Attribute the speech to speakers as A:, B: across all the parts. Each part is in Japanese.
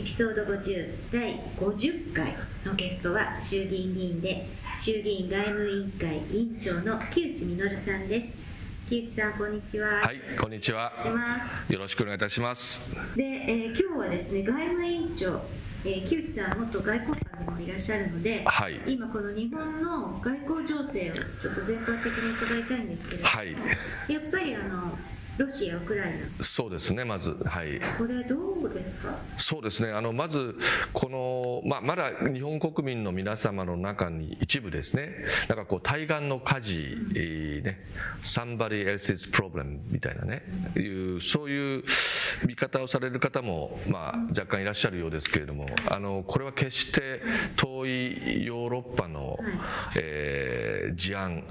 A: エピソード50第50回のゲストは衆議院議員で衆議院外務委員会委員長の木内稔さんです。木内さんこんにちは。
B: はいこんにちは。よろしくお願いいたします。
A: で、えー、今日はですね外務委員長えー、木内さん元外交官でもいらっしゃるので、はい、今この日本の外交情勢をちょっと全般的に伺いたいんですけれども、はい、やっぱりあのロシア、ウクライナ。
B: そうですね、まず、はい、
A: これ、どうですか？
B: そうですね、あのまず、この、まあ、まだ日本国民の皆様の中に一部ですね、なんかこう、対岸の火事、えー、ね、somebody else's problem みたいなね、いうそういう見方をされる方も、まあ、若干いらっしゃるようですけれども、あのこれは決して遠いヨーロッパの、えー、事案、ね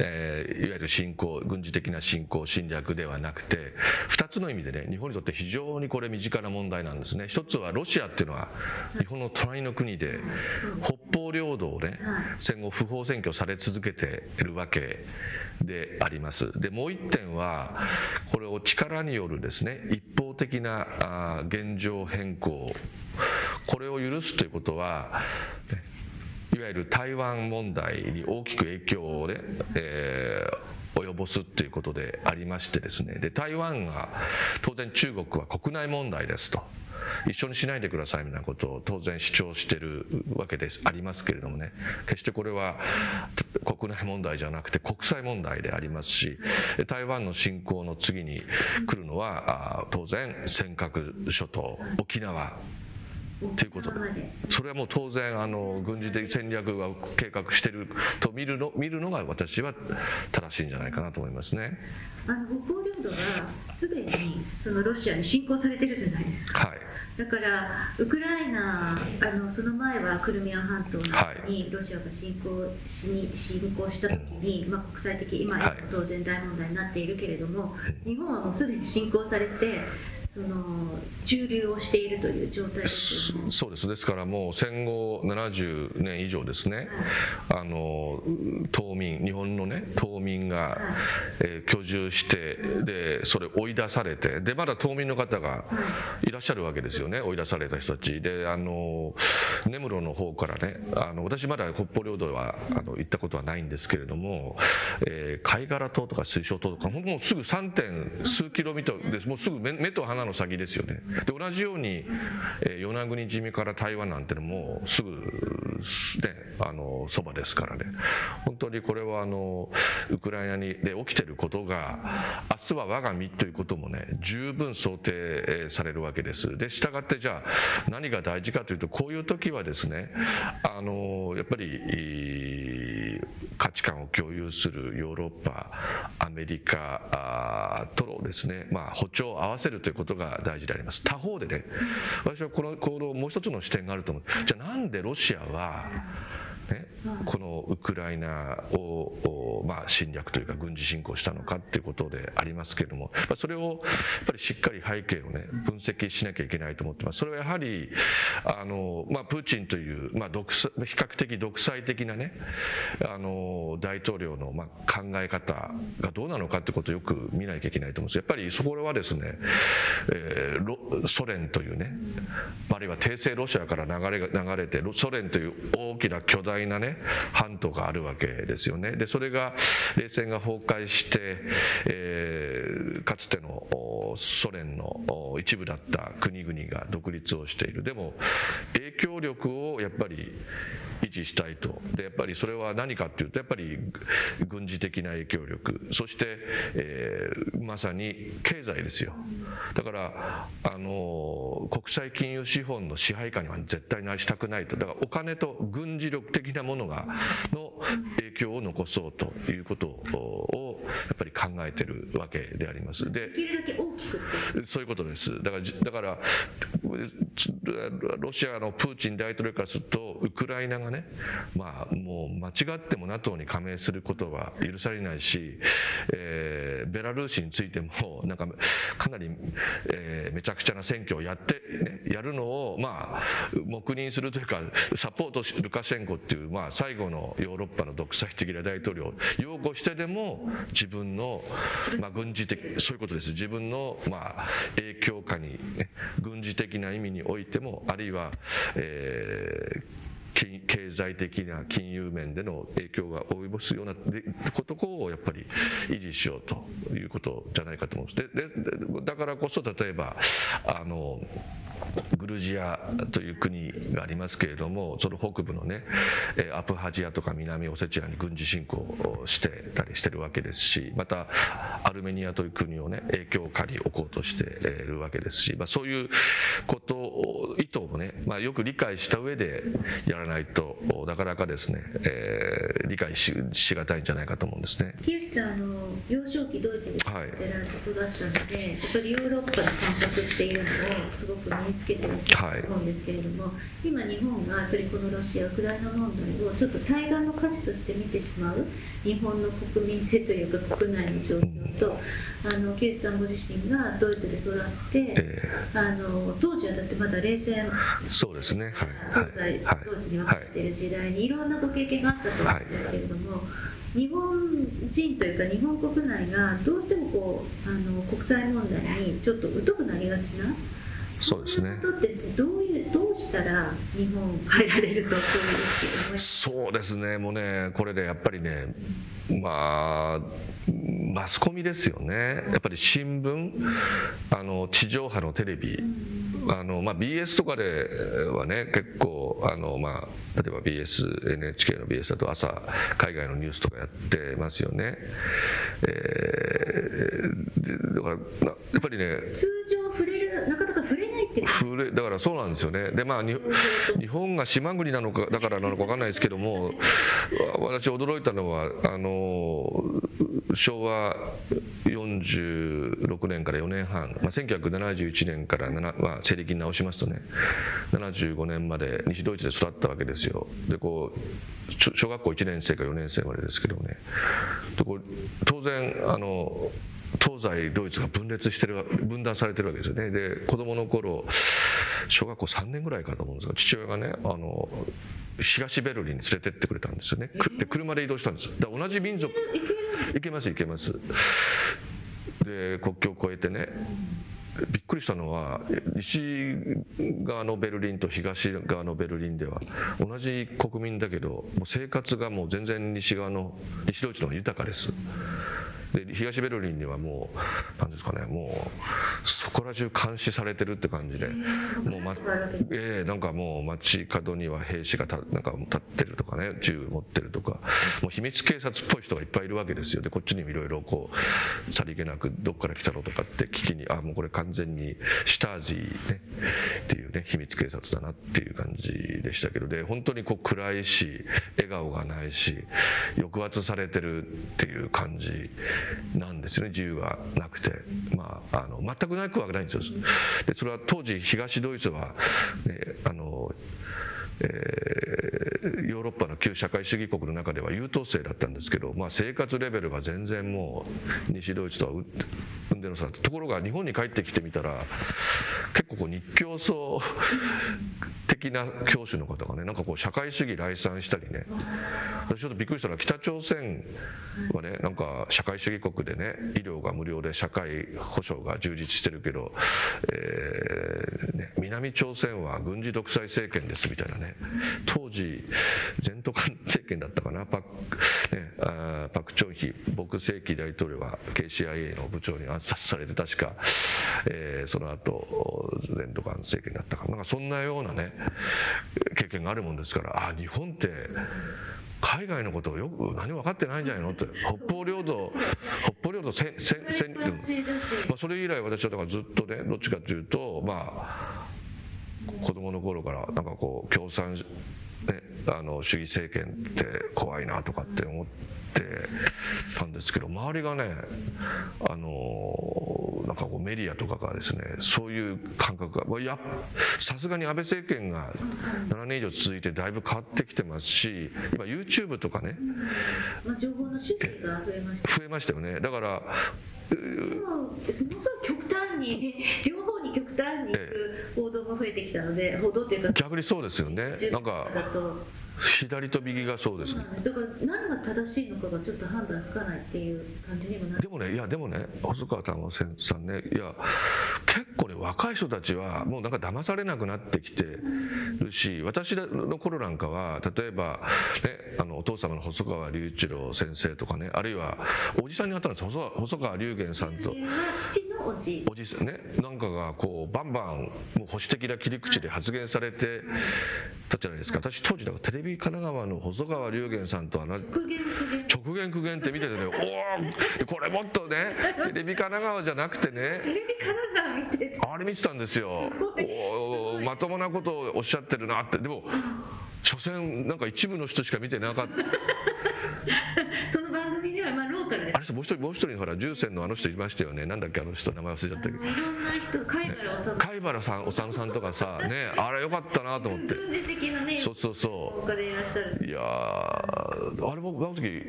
B: えー、いわゆる侵攻、軍事的な侵攻、侵略略ではなくて2つの意味でね日本にとって非常にこれ身近な問題なんですね。一つはロシアっていうのは日本の隣の国で北方領土をね戦後不法占拠され続けているわけであります。でもう一点はこれを力によるですね一方的な現状変更。これを許すということはいわゆる台湾問題に大きく影響をね、えー及ぼすということでありましてですね。で台湾が当然中国は国内問題ですと。一緒にしないでくださいみたいなことを当然主張してるわけですありますけれどもね。決してこれは国内問題じゃなくて国際問題でありますし台湾の侵攻の次に来るのは当然尖閣諸島沖縄ということで。それはもう当然あの軍事的戦略が計画していると見るの見るのが私は正しいんじゃないかなと思いますね。
A: あの北方領土はすでにそのロシアに侵攻されてるじゃないですか、はい、だからウクライナあのその前はクルミア半島にロシアが侵攻しに侵攻した時に、まあ、国際的今当然大問題になっているけれども、日本はもうすでに侵攻されてその駐留をしているという状態です、ね、
B: そうです。ですからもう戦後70年以上ですね、はい、あの島民日本のね島民が、はい、えー、居住してでそれ追い出されてでまだ島民の方がい。らっしゃるわけですよね。追い出された人たち。であの根室の方からねあの私まだ北方領土はあの行ったことはないんですけれども、えー、貝殻島とか水晶島とか本当もうすぐ 3. 点数キロミターです。もうすぐ目目と鼻の先ですよね。で同じように、えー、与那国島から台湾なんてのもすぐね。あのそばですからね。本当にこれはあのウクライナにで起きてることが明日は我が身ということもね十分想定されるわけです。で従ってじゃあ何が大事かというとこういう時はですねあのやっぱり価値観を共有するヨーロッパアメリカとのですね、まあ、歩調を合わせるということが大事であります。他方でね私はこの行動もう一つの視点があると思う。じゃあなんでロシアはね、このウクライナを、まあ、侵略というか軍事侵攻したのかっていうことでありますけれども、それをやっぱりしっかり背景をね、分析しなきゃいけないと思ってます。それはやはり、あの、まあ、プーチンという、まあ、独比較的独裁的なね、あの、大統領の、まあ、考え方がどうなのかってことをよく見なきゃいけないと思うんです。やっぱりそこはですね、えー、ソ連というね、あるいは帝政ロシアから流れが流れて、ソ連という大きな巨大大なね半島があるわけですよね。でそれが冷戦が崩壊して、えー、かつてのソ連の一部だった国々が独立をしている。でも影響力をやっぱり維持したいと。でやっぱりそれは何かっていうとやっぱり軍事的な影響力。そして、えー、まさに経済ですよ。だからあの国際金融資本の支配下には絶対なしたくないと。だからお金と軍事力的なものがの影響を残そうと。いうことをやっぱり考えてるわけであります。
A: で
B: そういうことです。だからだからロシアのプーチン大統領からするとウクライナがね、まあ、もう間違っても NATO に加盟することは許されないし、えー、ベラルーシについてもなんかかなり、えー、めちゃくちゃな選挙をやって、ね、やるのを、まあ、黙認するというかサポートしルカシェンコっていう、まあ、最後のヨーロッパの独裁的な大統領を擁護してでも自分の、まあ、軍事的そういうことです。自分の、まあ、影響下に、ね、軍事的な意味においてもあるいは、えー経済的な金融面での影響が及ぼすようなことをやっぱり維持しようということじゃないかと思うんです。ででだからこそ例えばあのグルジアという国がありますけれどもその北部のねアプハジアとか南オセチアに軍事侵攻をしてたりしてるわけですしまたアルメニアという国をね影響下に置こうとしているわけですし、まあ、そういうことを意図をね、まあ、よく理解した上でやらないとなかなかですね、えー、理解ししがたいんじゃないかと思うんですね。
A: 木内さんあの幼少期ドイツで育って育ったので、はい、やっぱりヨーロッパの感覚っていうのをすごく身につけてらっしゃると思うんですけれども、はい、今日本がやっぱりこのロシアウクライナ問題をちょっと対岸の火事として見てしまう日本の国民性というか国内の状況と、あの木内さんご自身がドイツで育って、えー、あの当時はだってまだ冷戦
B: そうですね、
A: はい、東西、はい、ドイツに分かっている時代にいろんなご経験があったと思うんですけれども。はい日本人というか日本国内がどうしてもこうあの国際問題にちょっと疎くなりがちな
B: そうですね。
A: どういうどうしたら日本変えられるとそう
B: そうですね。もうねこれでやっぱりねまあマスコミですよね。やっぱり新聞あの地上波のテレビ。あのまあ、BS とかではね結構あの、まあ、例えば BSNHK の BS だと朝海外のニュースとかやってますよね、えー、だからやっぱりね
A: 通常触れるなかなか触れない
B: だからそうなんですよね。でまあ日本が島国なのかだからなのか分かんないですけども私驚いたのはあの昭和46年から4年半、まあ、1971年から、まあ、西暦に直しますとね75年まで西ドイツで育ったわけですよ。でこう小学校1年生か4年生までですけどね。当然あの東西ドイツが分裂してる分断されてるわけですよね。で子供の頃小学校3年ぐらいかと思うんですが父親がねあの東ベルリンに連れてってくれたんですよね。で車で移動したんです。だ同じ民族。行けます行けます。で国境を越えてねびっくりしたのは西側のベルリンと東側のベルリンでは同じ国民だけどもう生活がもう全然西側の西ドイツの方が豊かです。で東ベルリンにはもう何ですかねもうそこら中監視されてるって感じで。もう、まえー、なんかもう街角には兵士がたなんか立ってるとかね。銃持ってるとか。もう秘密警察っぽい人がいっぱいいるわけですよ。でこっちにもいろいろこうさりげなくどっから来たのとかって聞きにあもうこれ完全にシュタージーね。っていうね秘密警察だなっていう感じでしたけど。で本当にこう暗いし笑顔がないし抑圧されてるっていう感じなんですよね。自由がなくて、まあ、あの全くなくはないんですよ。でそれは当時東ドイツは、ね、あのえー、ヨーロッパの旧社会主義国の中では優等生だったんですけど、まあ、生活レベルが全然もう西ドイツとは運んでの差ところが日本に帰ってきてみたら結構こう日教層的な教師の方がねなんかこう社会主義来賛したりね。私ちょっとびっくりしたのは北朝鮮はねなんか社会主義国でね医療が無料で社会保障が充実してるけど、えーね、南朝鮮は軍事独裁政権ですみたいなね。当時全都官政権だったかな？パク,、ね、あパク・チョンヒ牧世紀大統領が KCIA の部長に暗殺されて確か、えー、その後全都官政権だったかな？んかそんなようなね経験があるもんですからあ日本って海外のことをよく何も分かってないんじゃないの？って北方領土北方領土せせせ、うんまあ、それ以来私はだからずっとねどっちかというとまあ子供の頃からなんかこう共産ね、あの主義政権って怖いなとかって思ってたんですけど周りがねあのなんかこうメディアとかがですねそういう感覚がさすがに安倍政権が7年以上続いてだいぶ変わってきてますし今 YouTube とかね、
A: まあ、情報の種類が増えました増
B: えましたよね。だから
A: でもものすごい極端に両方に極端にいく報道も増えてきたので、報道っていうか
B: 逆にそうですよね。なんか左と右がそうですだ
A: から何が正しいのかがちょっと判断つかないっていう感じにもなる。
B: でもねいやでもね細川珠緒さんねいや結構ね若い人たちはもうなんか騙されなくなってきてるし私の頃なんかは例えば、ね、あのお父様の細川隆一郎先生とかねあるいはおじさんに会ったんです細川隆元さんと。
A: 父のおじ。
B: おじねなんかがこうバンバンもう保守的な切り口で発言されてたじゃないですか。私当時だからテレビ神奈川の細川龍玄さんとは直言苦言って見ててねおおこれもっとねテレビ神奈川じゃなくてね
A: テレビ神奈川見て
B: あれ見てたんですよ。おまともなことをおっしゃってるなって。でも所詮なんか一部の人しか見てなかった。
A: その番組ではまあローカルで
B: あれもう一人もう一人ほら重戦のあの人いましたよね。なんだっけあの人名前忘れちゃったけど。いろ
A: んな人貝原治、ね、貝
B: 原さんおさむさんとかさねあれよかったなと思って。
A: 軍事的なね
B: そうそうそ
A: う。
B: いやあれ僕あの時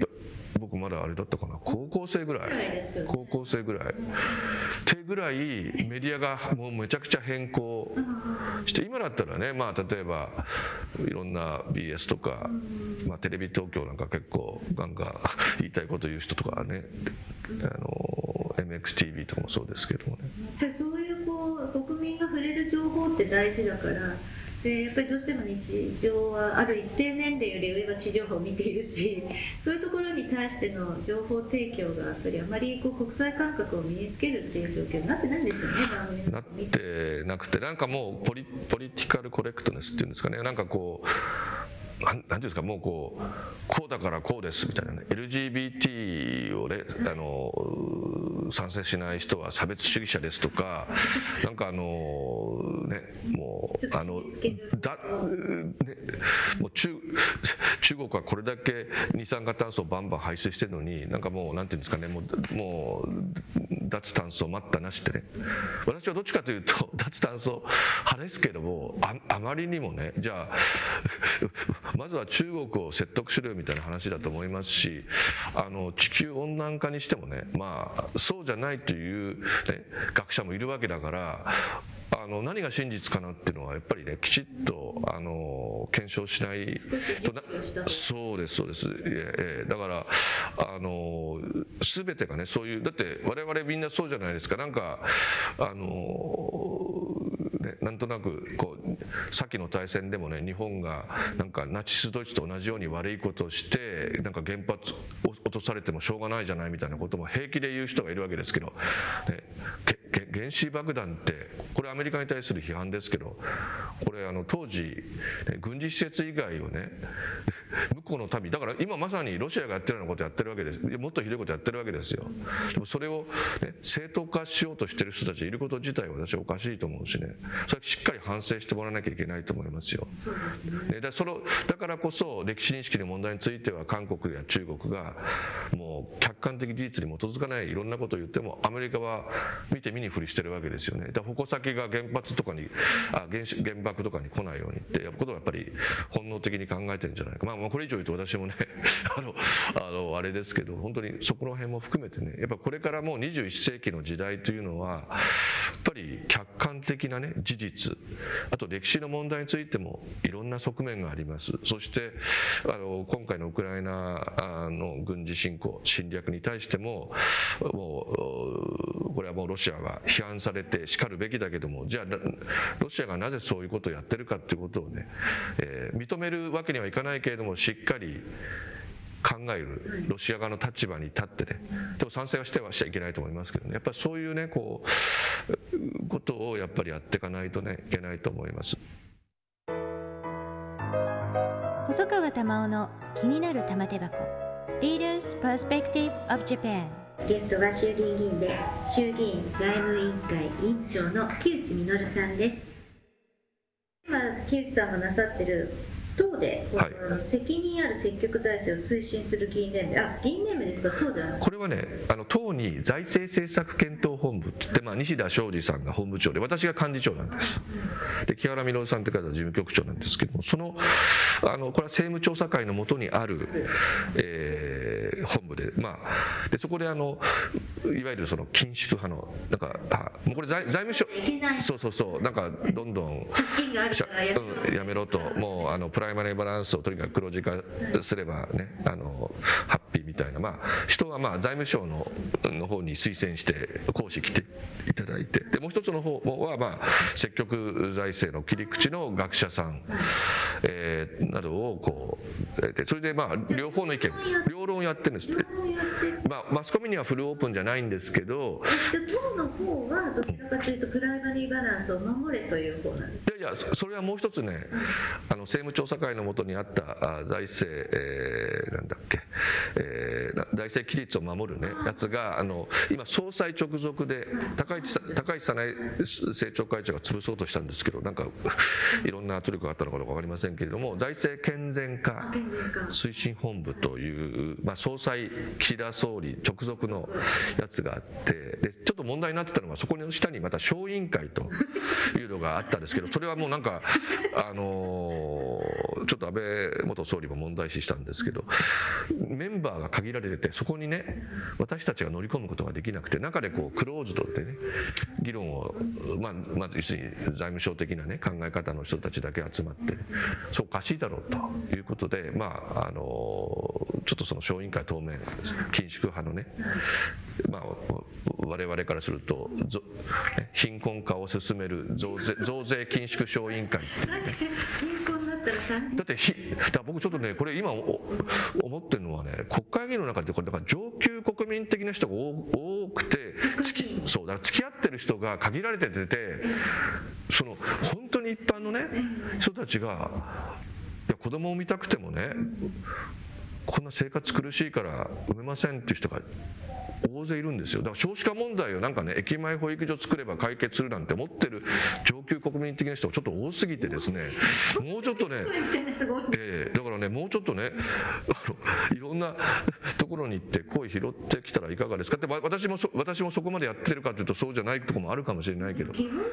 B: 僕まだあれだったかな。高校生ぐらい。高校生ぐらい。手ぐらいメディアがもうめちゃくちゃ変更して今だったらねまあ例えばいろんな BS とか、まあ、テレビ東京なんか結構ガンガン言いたいこと言う人とかねあの MXTV とかもそうですけどもね。
A: そういうこう国民が触れる情報って大事だからでやっぱりどうしても日常はある一定年齢より上は地上波を見ているし そういうところに対しての情報提供がやっぱりあまりこう国際感覚を身につけるっていう状況になってないんですよね
B: なってなくてなんかもうポリポリティカルコレクトネスっていうんですかねなんかこうなんていうんですかもうこうこうだからこうですみたいなね LGBT をねあの賛成しない人は差別主義者ですとかなんかあのねもうあのだ、ね、もう中中国はこれだけ二酸化炭素をバンバン排出してるのになんかもうなんていうんですかねもうもう脱炭素待ったなしってね。私はどっちかというと脱炭素派ですけどもああまりにもねじゃあ まずは中国を説得しろよみたいな話だと思いますしあの地球温暖化にしてもねまあそううじゃないという、ね、学者もいるわけだからあの何が真実かなっていうのはやっぱりねきちっとあの検証しないとなそうですそうです。ええ。だからあの全てがねそういうだって我々みんなそうじゃないですか。なんかあのなんとなくこう先の大戦でもね日本がなんかナチスドイツと同じように悪いことをしてなんか原発を落とされてもしょうがないじゃないみたいなことも平気で言う人がいるわけですけど、ね、原子爆弾ってこれアメリカに対する批判ですけどこれあの当時、ね、軍事施設以外をね 向こうの民だから今まさにロシアがやってるようなことやってるわけです。もっとひどいことやってるわけですよ。でもそれを、ね、正当化しようとしてる人たちいること自体は私はおかしいと思うしね。それしっかり反省してもらわなきゃいけないと思いますよ。ね、だそのだからこそ歴史認識の問題については韓国や中国がもう客観的事実に基づかないいろんなことを言ってもアメリカは見て見にふりしてるわけですよね。だ矛先が原発とかにあ原子原爆とかに来ないようにっていうことをやっぱり本能的に考えてるんじゃないか。まあ、まあこれ以上言うと私もね あのあのあれですけど本当にそこの辺も含めてねやっぱこれからもう21世紀の時代というのはやっぱり客観的なね事実あと歴史の問題についてもいろんな側面があります。そしてあの今回のウクライナの軍事侵攻侵略に対してももうこれはもうロシアが批判されてしかるべきだけどもじゃあロシアがなぜそういうことをやってるかっていうことをね、えー、認めるわけにはいかないけれどもしっかり考えるロシア側の立場に立ってねでも賛成はしてはしちゃいけないと思いますけどね。やっぱりそういうねこうことをやっぱりやっていかないとねいけないと思います。
C: 細川玉緒の気になる玉手箱。Leaders Perspective of Japan
A: ゲストは衆議院議員で衆議院外務委員会委員長の木内稔さんです。今木内さんがなさってる党で、はい、責任ある積極財政を推進する議員連盟、あ議員連盟ですか、党では。
B: これはね、あの党に財政政策検討本部ってって、まあ、西田昌司さんが本部長で、私が幹事長なんです。で、木原稔さんって方は事務局長なんですけども、その、あのこれは政務調査会のもとにある、えー、本部で、まあ、でそこであの、いわゆるその緊縮派の、なんか、あもうこれ財、財務省、そうそうそう、なんか、どんどん、
A: 借金があるから
B: やめろと、もうあのプライマリーバランスをとにかく黒字化すればね、あのハッピーみたいな、まあ、人はまあ財務省のの方に推薦して講師来ていただいて、でもう一つの方はまあ積極財政の切り口の学者さん、えー、などをこう、それでまあ両方の意見、両論やってるんですね。まあマスコミにはフルオープンじゃないんですけど、
A: じゃ党の方はどちらかというとプライバリーバランスを守れという方なんです
B: いやそれはもう一つね、あの政務調査会のもとにあった財政、えー、なんだっけ、えー、財政規律を守るねやつがあの今総裁直属で高市高市早苗政調会長が潰そうとしたんですけどなんかいろんな圧力があったのかどうか分かりませんけれども財政健全化推進本部という、まあ、総裁岸田総理直属のやつがあってでちょっと問題になってたのはそこの下にまた小委員会というのがあったんですけどそれはもうなんかあのちょっと安倍元総理も問題視したんですけどメンバーが限られててそこにね私たちが乗り込むことができなくて中でこうクローズドでね議論をまあまず要するに財務省的なね考え方の人たちだけ集まってそうおかしいだろうということでまああのちょっとその小委員会当面緊縮派のねまあ我々からすると貧困化を進める増税増税緊縮小委員会っていうね。だってひだ僕ちょっとねこれ今思ってるのはね国会議員の中でこれだから上級国民的な人が多くてそうだから付き合ってる人が限られててその本当に一般のね人たちがいや子供を産みたくてもねこんな生活苦しいから産めませんっていう人が大勢いるんですよ。だから少子化問題をなんかね駅前保育所作れば解決するなんて思ってる上級国民的な人がちょっと多すぎてですねもうちょっとね、えー、だからねもうちょっとねあのいろんなところに行って声拾ってきたらいかがですか？って私も私もそこまでやってるかというとそうじゃないところもあるかもしれないけど。
A: 基本で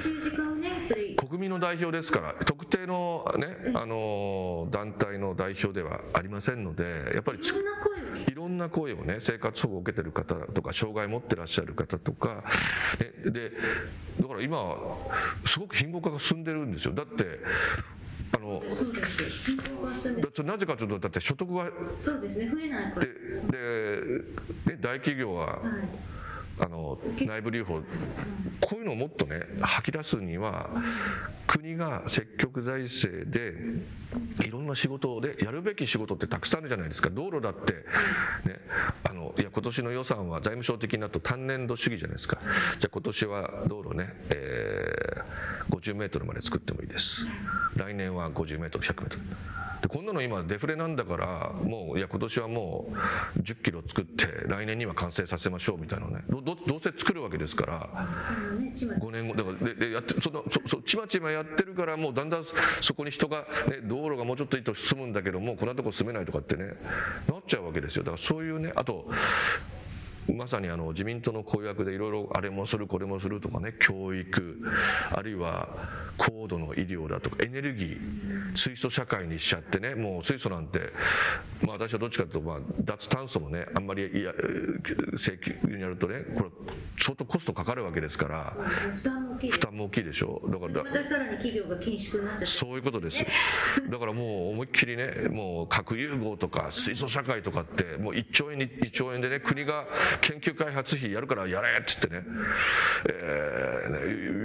A: すよね政治家をね
B: 国民の代表ですから特定のねあの団体の代表ではありませんのでやっぱりいろんな声を。ね生活保護を受けてる方とか障害を持ってらっしゃる方とか、ね、でだから今すごく貧困化が進んでるんですよ。だってあのなぜかというとだって所得が
A: そうですね。増えないからで
B: で大企業は、はいあの内部留保こういうのをもっとね吐き出すには国が積極財政でいろんな仕事でやるべき仕事ってたくさんあるじゃないですか。道路だって、ね、あのいや今年の予算は財務省的になると単年度主義じゃないですか。じゃあ今年は道路ね、えー、50メートルまで作ってもいいです。来年は50メートル100メートル。でこんなの今デフレなんだからもういや今年はもう10キロ作って来年には完成させましょうみたいなね。どどうせ作るわけですから5年後。だからででやってそのそそちまちまやってるからもうだんだんそこに人が、ね、道路がもうちょっといいと進むんだけどもこんなとこ住めないとかってねなっちゃうわけですよ。だからそういうねあとまさにあの自民党の公約でいろいろあれもするこれもするとかね教育あるいは高度の医療だとかエネルギー水素社会にしちゃってねもう水素なんて、まあ、私はどっちかというと、まあ、脱炭素もねあんまりいや請求にやるとねこれ相当コストかかるわけですから負担も大きい。でしょ。だから
A: またさらに企業が緊縮になっちゃって
B: そういうことです。だからもう思いっきりねもう核融合とか水素社会とかってもう1兆円に1兆円でね国が研究開発費やるからやれっつってね,、え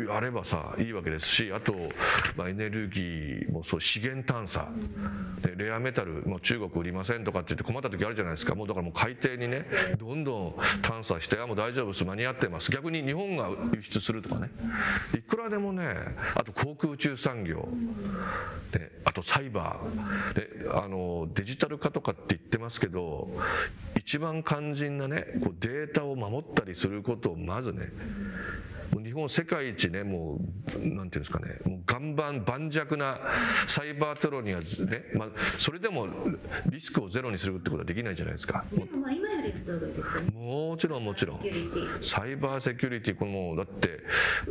B: ー、やればさいいわけですしあと、まあ、エネルギーもそう資源探査。でレアメタルも中国売りませんとかって言って困った時あるじゃないですか。もうだからもう海底にねどんどん探査してあもう大丈夫です。間に合ってます。逆に日本が輸出するとかね。いくらでもねあと航空宇宙産業。であとサイバー。であのデジタル化とかって言ってますけど一番肝心なねこうデータを守ったりすることをまずね日本世界一ねもうなんていうんですかねもう岩盤盤石なサイバーテロにはね、まあ、それでもリスクをゼロにするってことはできないじゃないですか。
A: でも
B: ちろんもちろん。サイバーセキュリティ。このだって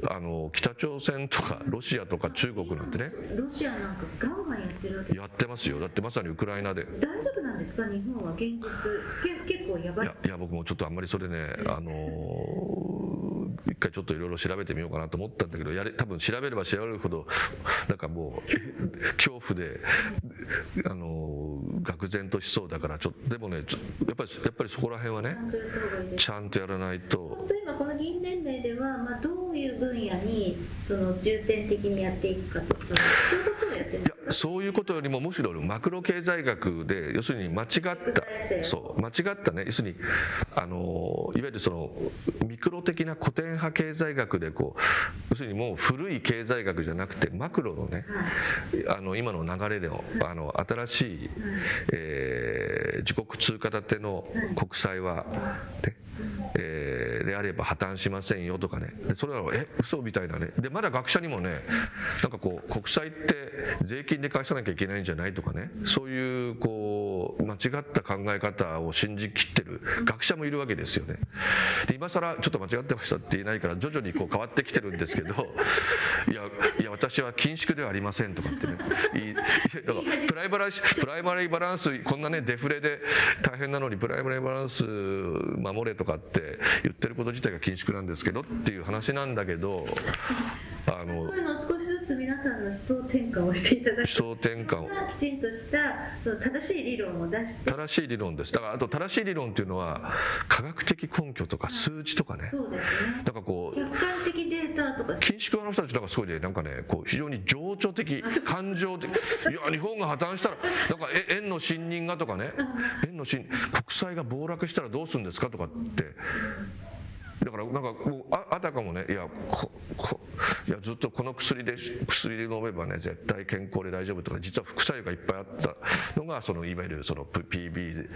B: あの北朝鮮とかロシアとか中国なんてね。
A: ロシアなんかガンガンやってるわけ
B: やってますよ。だってまさにウクライナで。
A: 大丈夫なんですか？日本は現実。け結構やばい。
B: いやいや僕もちょっとあんまりそれねあの一回ちょっといろいろ調べてみようかなと思ったんだけどやれ多分調べれば調べるほどなんかもう恐怖であの愕然としそうだからちょっとでもねやっぱりやっぱりそこら辺はねちゃんとやらないと。
A: そうすると今この議員年齢では、まあ、どういう分野にその重点的にやっていくかとかそういうことをやってるんです
B: そういうことよりもむしろマクロ経済学で要するに間違ったそう間違ったね。要するにあのいわゆるそのミクロ的な古典派経済学でこう要するにもう古い経済学じゃなくてマクロのね、あの今の流れでのあの新しい、えー、自国通貨建ての国債は、ねえー、であれば破綻しませんよとかね。でそれはえ嘘みたいなね。でまだ学者にもねなんかこう国債って税金で返さなきゃいけないんじゃないとかね。そういうこう間違った考え方を信じきってる学者もいるわけですよね。で今更ちょっと間違ってましたって言えないから徐々にこう変わってきてるんですけどいやいや私は緊縮ではありませんとかってね。いいだからプライバラプライマリーバランスこんなねデフレで大変なのにプライマリーバランス守れとかって言ってること自体が緊縮なんですけどっていう話なんだけど
A: あのそういうのを少しずつ皆さんの思想転換をしていただく。思
B: 想転換を。
A: きちんとしたその正しい理論を出して。
B: 正しい理論です。だからあと正しい理論っていうのは科学的根拠とか数値とかね、
A: そうですね。
B: だからこう
A: 客観的データとか。
B: 緊縮派の人たちなんかすごいね。なんかねこう非常に情緒的感情的。いや日本が破綻したらなんかえ円の信任がとかね。円の信国債が暴落したらどうするんですかとかってだからなんかもうああたかもねいやここいやずっとこの薬で薬で飲めばね絶対健康で大丈夫とか実は副作用がいっぱいあったのがそのいわゆるその PB0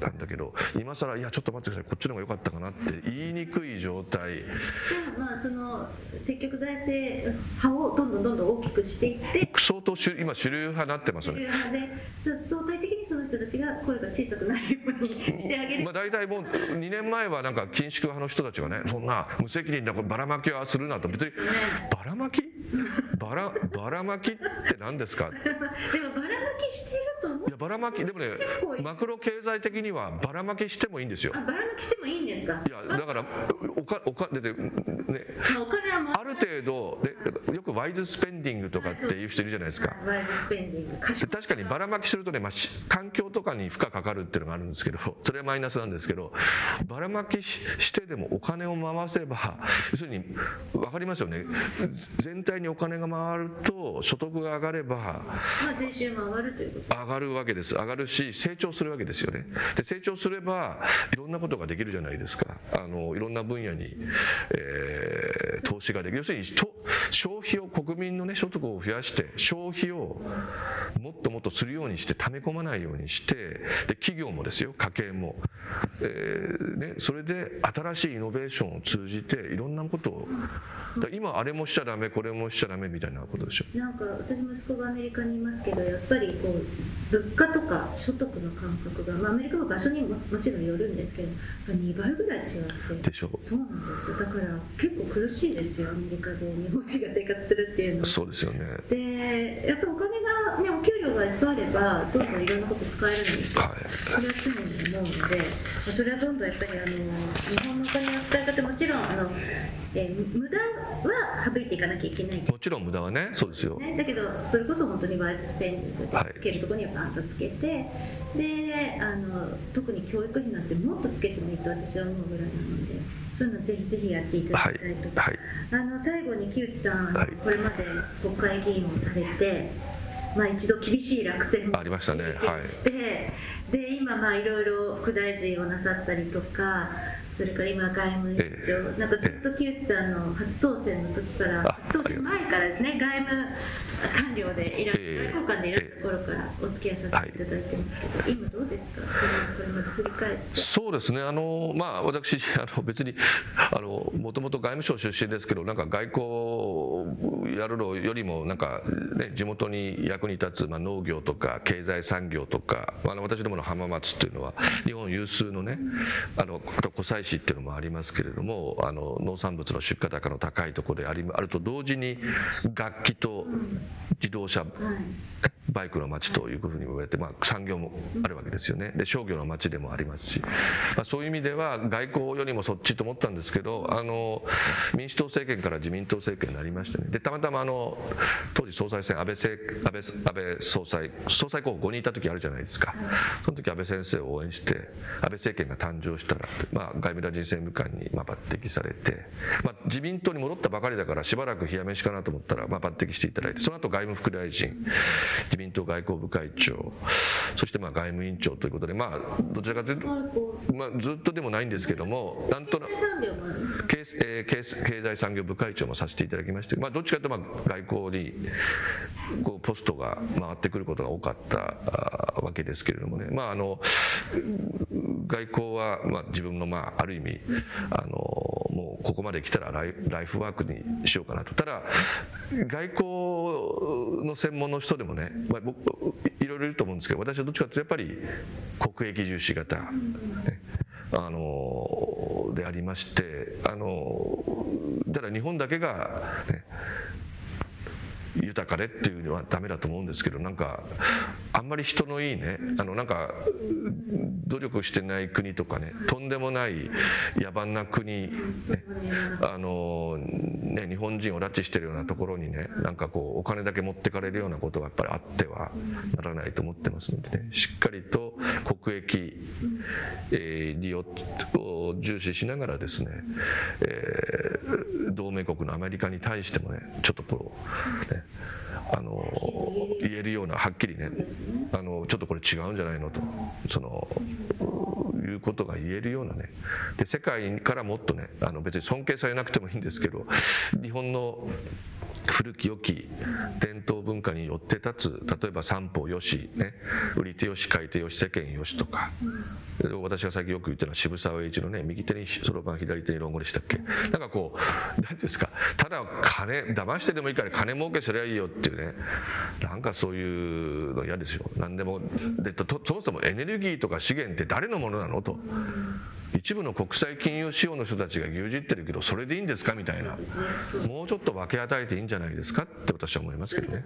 B: なんだけど今更いやちょっと待ってくださいこっちの方が良かったかなって言いにくい状態。じゃ
A: あまあその積極財政派をどんどんどんどん大きくしていって
B: 相当主今主流派になってますよね。
A: 相対的にその人たちが声が小さくなるようにしてあげる、
B: まあ、大体もう2年前はなんか緊縮派の人たちがねそんな無責任なばらまきはするなと。別にばらまき？ばらばらまきって何ですか？
A: でもばらまきしてると思う。
B: いやばらまきでもねマクロ経済的にはばらまきしてもいいんですよ。
A: あばらまきしてもいいんですか？
B: いやだからおかおかでね。
A: お金は
B: ある程度でよくワイズスペンディングとかっていう人いるじゃないですか。
A: ワイズスペンディング。
B: 確かにばらまきするとね、まあ、環境とかに負荷かかるっていうのがあるんですけど それはマイナスなんですけどばらまきしてでもお金を回せば要するに分かりますよね。全体にお金が回ると所得が上がれば、ま
A: あ、税収も上がるということ。
B: 上がるわけです上がるし成長するわけですよね。で成長すればいろんなことができるじゃないですか。あのいろんな分野に、えー、投資ができる。要するに消費を国民の、ね、所得を増やして消費をもっともっとするようにして溜め込まないようにしてで企業もですよ家計も、えーね、それで新しいイノベーションを通じていろんなことを。今あれもしちゃダメこれもしちゃダメみたいなことでしょ。
A: なんか私息子がアメリカにいますけどやっぱりこう物価とか所得の感覚が、まあ、アメリカの場所にももちろんよるんですけど2倍ぐらい違って。
B: でしょ。
A: そうなんですよ。だから結構苦しいですよアメリカで日本人が生活するっていうの。は
B: そうですよね。
A: でやっぱお金が、ね、お給料がいっぱいあればどんどんいろんなこと使えるのに、はい、それは常に思うのでそれはどんどんやっぱりあの日本のお金の使い方もちろんあのえー、無駄は省いていかなきゃいけない
B: もちろん無駄はねそうですよ、
A: ね、だけどそれこそ本当にワイズスペンディンつけるところにはバンとつけて、はい、であの特に教育費なんてもっとつけてもいいと私は思うぐらいなのでそういうのぜひぜひやっていただきたいとか、はい。はい、あの最後に木内さん、これまで国会議員をされてまあ、一度厳しい落選も
B: ありましたね、
A: はい、で今まあいろいろ副大臣をなさったりとかそれから今外務委員長、なんかずっと木内さんの初当選の時から当選前からですね外務官僚でいらっしゃる、外交官でいらっしゃる頃からお付き合いさせていただいてますけど、はい、今どうですか？これまで振り返って。
B: そうですね。あのまあ私あの別にあのもともと外務省出身ですけどなんか外交やるのよりもなんか、ね、地元に役に立つ、まあ、農業とか経済産業とか、まあ、私どもの浜松っていうのは日本有数のねあの湖西市っていうのもありますけれどもあの農産物の出荷高の高いところでありあると同時に楽器と自動車、バイクの街というふうに言われて、まあ、産業もあるわけですよね。で商業の街でもありますし、まあ、そういう意味では外交よりもそっちと思ったんですけどあの民主党政権から自民党政権になりましてね。でたまたまあの当時総裁選安倍安倍安倍総裁総裁候補5人いた時あるじゃないですか。その時安倍先生を応援して安倍政権が誕生したら、まあ、外務大臣政務官に抜擢されて、まあ、自民党に戻ったばかりだからしばらく冷や飯かなと思ったら、まあ、抜擢していただいてその後外務副大臣自民党外交部会長。そしてまあ外務委員長ということでまあどちらかというと、まあ、ずっとでもないんですけどもなんとなく経,、えー、経済産業部会長もさせていただきまして、まあ、どっちかというとまあ外交にこうポストが回ってくることが多かったわけですけれどもね、まあ、あの外交はまあ自分のまあある意味あのもうここまで来たらライライフワークにしようかなと。ただ外交の専門の人でもね、まあ、僕いろいろいると思うんですけど私はどっちかというとやっぱり国益重視型、ね、あのでありましてあのただ日本だけが、ね、豊かでっていうのはダメだと思うんですけどなんかあんまり人のいいねあのなんか努力してない国とかねとんでもない野蛮な国、ね、あのね日本人を拉致してるようなところにねなんかこうお金だけ持ってかれるようなことがやっぱりあってはならないと思ってますのでねしっかりと国益、えー、利用を重視しながらですね、え、同盟国のアメリカに対してもねちょっとこう、ね、あの言えるようなはっきりねあのちょっとこれ違うんじゃないのとそのいうことが言えるようなねで世界からもっとねあの別に尊敬されなくてもいいんですけど日本の古き良き伝統文化によって立つ例えば三方よし、ね、売り手よし買い手よし世間よしとか私が最近よく言ってるのは渋沢栄一のね右手にそろばん左手に論語でしたっけ？なんかこう何ていうんですかただ金騙してでもいいから金儲けすりゃいいよっていうねなんかそういうの嫌ですよ。何でもでそもそもエネルギーとか資源って誰のものなの？と。一部の国際金融市場の人たちが牛耳ってるけどそれでいいんですか？みたいな。もうちょっと分け与えていいんじゃないですか？って私は思いますけどね。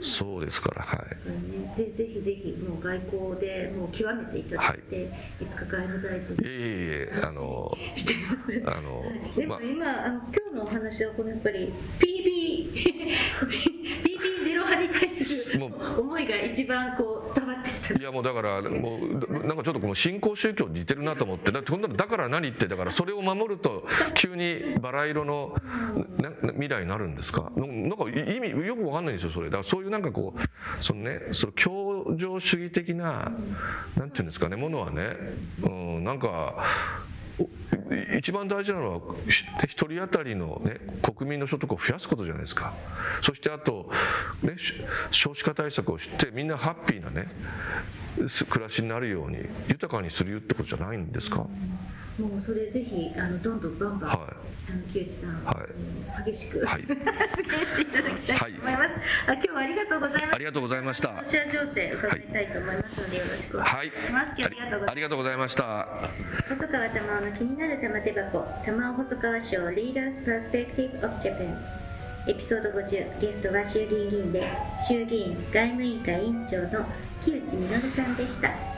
B: そうですからはい。
A: ぜぜひぜひもう外交でもう極めていただいて、はい、いつか外務大臣いえい
B: えあの
A: してます。あのでも今、まあ、あの今日のお話はこのやっぱり PB 対する思いが一番こう伝わって
B: いやもうだからもうなんかちょっとこの新興宗教に似てるなと思ってだってこんなのだから何ってだからそれを守ると急にバラ色の未来になるんですか？なんか意味よく分かんないんですよそれ。だからそういうなんかこうそのねその協情主義的ななんていうんですかねものはね、うん、なんか一番大事なのは1人当たりの、ね、国民の所得を増やすことじゃないですか。そしてあと、ね、少子化対策をしてみんなハッピーなね暮らしになるように豊かにするってことじゃないんですか、
A: もうそれぜひあのどんどんバンバン、はい、あの木内さん、はい、激しく、はい、発言していただきたいと思います、はい、あ今日はありがとうございま
B: す。ありがとうございました。
A: ロシア情勢伺いたいと思いますので、よろしくお願い。します、はい、
B: ありがとうございました。
A: 細川玉緒の気になる玉手箱玉緒細川賞 Leaders Perspective of Japan エピソード50ゲストは衆議院議員で衆議院外務委員会委員長の木内稔さんでした